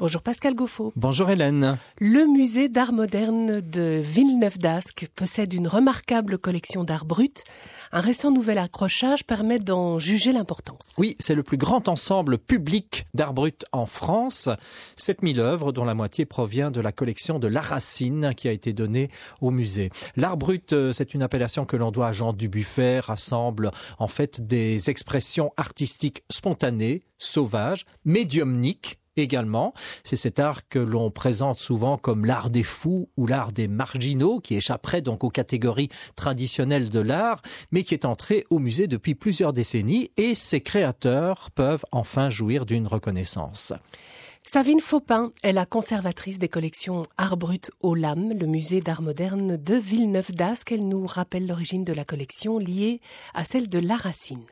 Bonjour Pascal Goffo. Bonjour Hélène. Le musée d'art moderne de Villeneuve-d'Ascq possède une remarquable collection d'art brut. Un récent nouvel accrochage permet d'en juger l'importance. Oui, c'est le plus grand ensemble public d'art brut en France. 7000 œuvres dont la moitié provient de la collection de La Racine qui a été donnée au musée. L'art brut, euh, c'est une appellation que l'on doit à Jean Dubuffet, rassemble en fait des expressions artistiques spontanées, sauvages, médiumniques également. C'est cet art que l'on présente souvent comme l'art des fous ou l'art des marginaux, qui échapperait donc aux catégories traditionnelles de l'art, mais qui est entré au musée depuis plusieurs décennies et ses créateurs peuvent enfin jouir d'une reconnaissance. Savine Faupin est la conservatrice des collections Art Brut au LAM, le musée d'art moderne de Villeneuve-d'Ascq. Elle nous rappelle l'origine de la collection liée à celle de La Racine.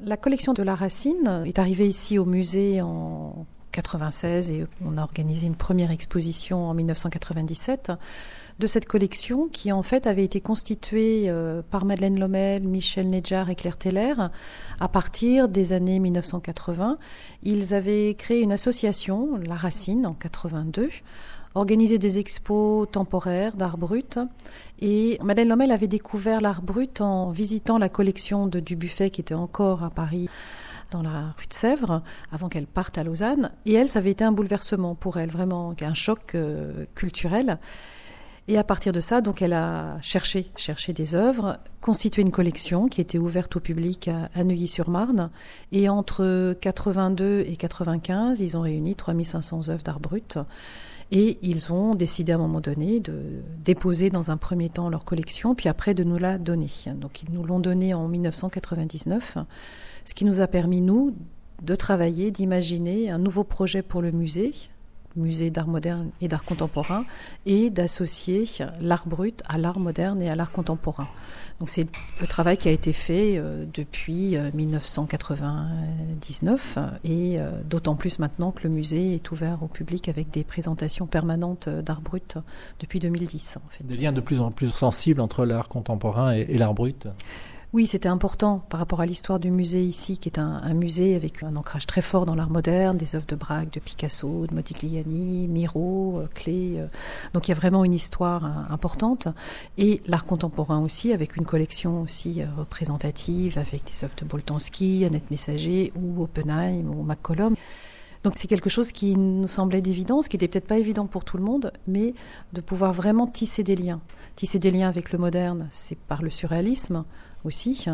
La collection de La Racine est arrivée ici au musée en 96 et on a organisé une première exposition en 1997 de cette collection qui en fait avait été constituée euh, par Madeleine Lomel, Michel Nedjar et Claire Teller à partir des années 1980. Ils avaient créé une association, La Racine, en 82 organisé des expos temporaires d'art brut. Et Madeleine Lomel avait découvert l'art brut en visitant la collection de Dubuffet qui était encore à Paris dans la rue de Sèvres avant qu'elle parte à Lausanne. Et elle, ça avait été un bouleversement pour elle, vraiment un choc euh, culturel. Et à partir de ça, donc, elle a cherché, cherché des œuvres, constitué une collection qui était ouverte au public à, Neuilly-sur-Marne. Et entre 82 et 95, ils ont réuni 3500 œuvres d'art brut. Et ils ont décidé à un moment donné de déposer dans un premier temps leur collection, puis après de nous la donner. Donc ils nous l'ont donnée en 1999 ce qui nous a permis, nous, de travailler, d'imaginer un nouveau projet pour le musée, musée d'art moderne et d'art contemporain, et d'associer l'art brut à l'art moderne et à l'art contemporain. Donc c'est le travail qui a été fait euh, depuis 1999 euh, et euh, d'autant plus maintenant que le musée est ouvert au public avec des présentations permanentes d'art brut depuis 2010. En fait. Des liens de plus en plus sensibles entre l'art contemporain et l'art brut? Oui, c'était important par rapport à l'histoire du musée ici, qui est un, musée avec un ancrage très fort dans l'art moderne, des œuvres de Braque, de Picasso, de Modigliani, Miro, euh, Clé. Euh. donc il y a vraiment une histoire euh, importante. Et l'art contemporain aussi, avec une collection aussi représentative, avec des œuvres de Boltanski, Annette Messager, ou Oppenheim, ou McCollum. Donc c'est quelque chose qui nous semblait d'évidence, qui n'était peut-être pas évident pour tout le monde, mais de pouvoir vraiment tisser des liens. Tisser des liens avec le moderne, c'est par le surréalisme aussi.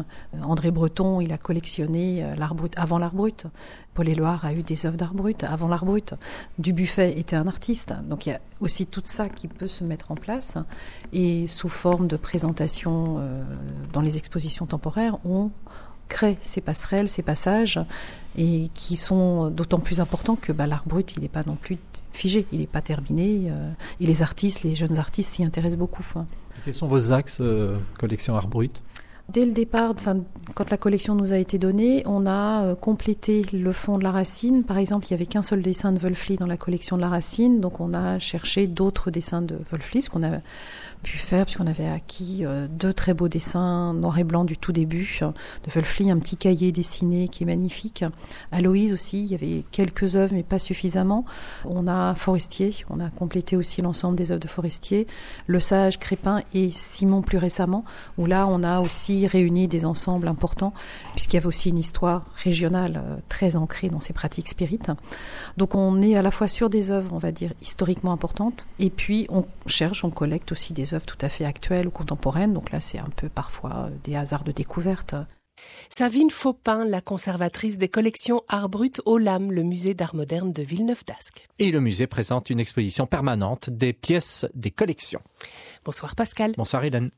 André Breton, il a collectionné euh, l'art brut avant l'art brut. Paul Éluard a eu des œuvres d'art brut avant l'art brut. Dubuffet était un artiste. Donc il y a aussi tout ça qui peut se mettre en place. Et sous forme de présentation euh, dans les expositions temporaires, on crée ces passerelles, ces passages, et qui sont d'autant plus importants que bah, l'art brut, il n'est pas non plus figé, il n'est pas terminé. Euh, et les artistes, les jeunes artistes s'y intéressent beaucoup. Hein. Quels sont vos axes euh, collection art brut? Dès le départ, quand la collection nous a été donnée, on a euh, complété le fond de la racine. Par exemple, il n'y avait qu'un seul dessin de Wolfli dans la collection de la racine, donc on a cherché d'autres dessins de Wolfli, ce qu'on a pu faire, puisqu'on avait acquis euh, deux très beaux dessins noir et blanc du tout début de Wolfli, un petit cahier dessiné qui est magnifique. Aloïse aussi, il y avait quelques œuvres, mais pas suffisamment. On a Forestier, on a complété aussi l'ensemble des œuvres de Forestier, Le Sage, Crépin et Simon plus récemment, où là on a aussi réuni des ensembles importants, puisqu'il y avait aussi une histoire régionale euh, très ancrée dans ces pratiques spirites. Donc on est à la fois sur des œuvres, on va dire, historiquement importantes, et puis on cherche, on collecte aussi des œuvres tout à fait actuelles ou contemporaines. Donc là, c'est un peu parfois euh, des hasards de découverte. Savine Faupin, la conservatrice des collections Art Brut au LAM, le musée d'art moderne de Villeneuve-d'Ascq. Et le musée présente une exposition permanente des pièces des collections. Bonsoir Pascal. Bonsoir Hélène.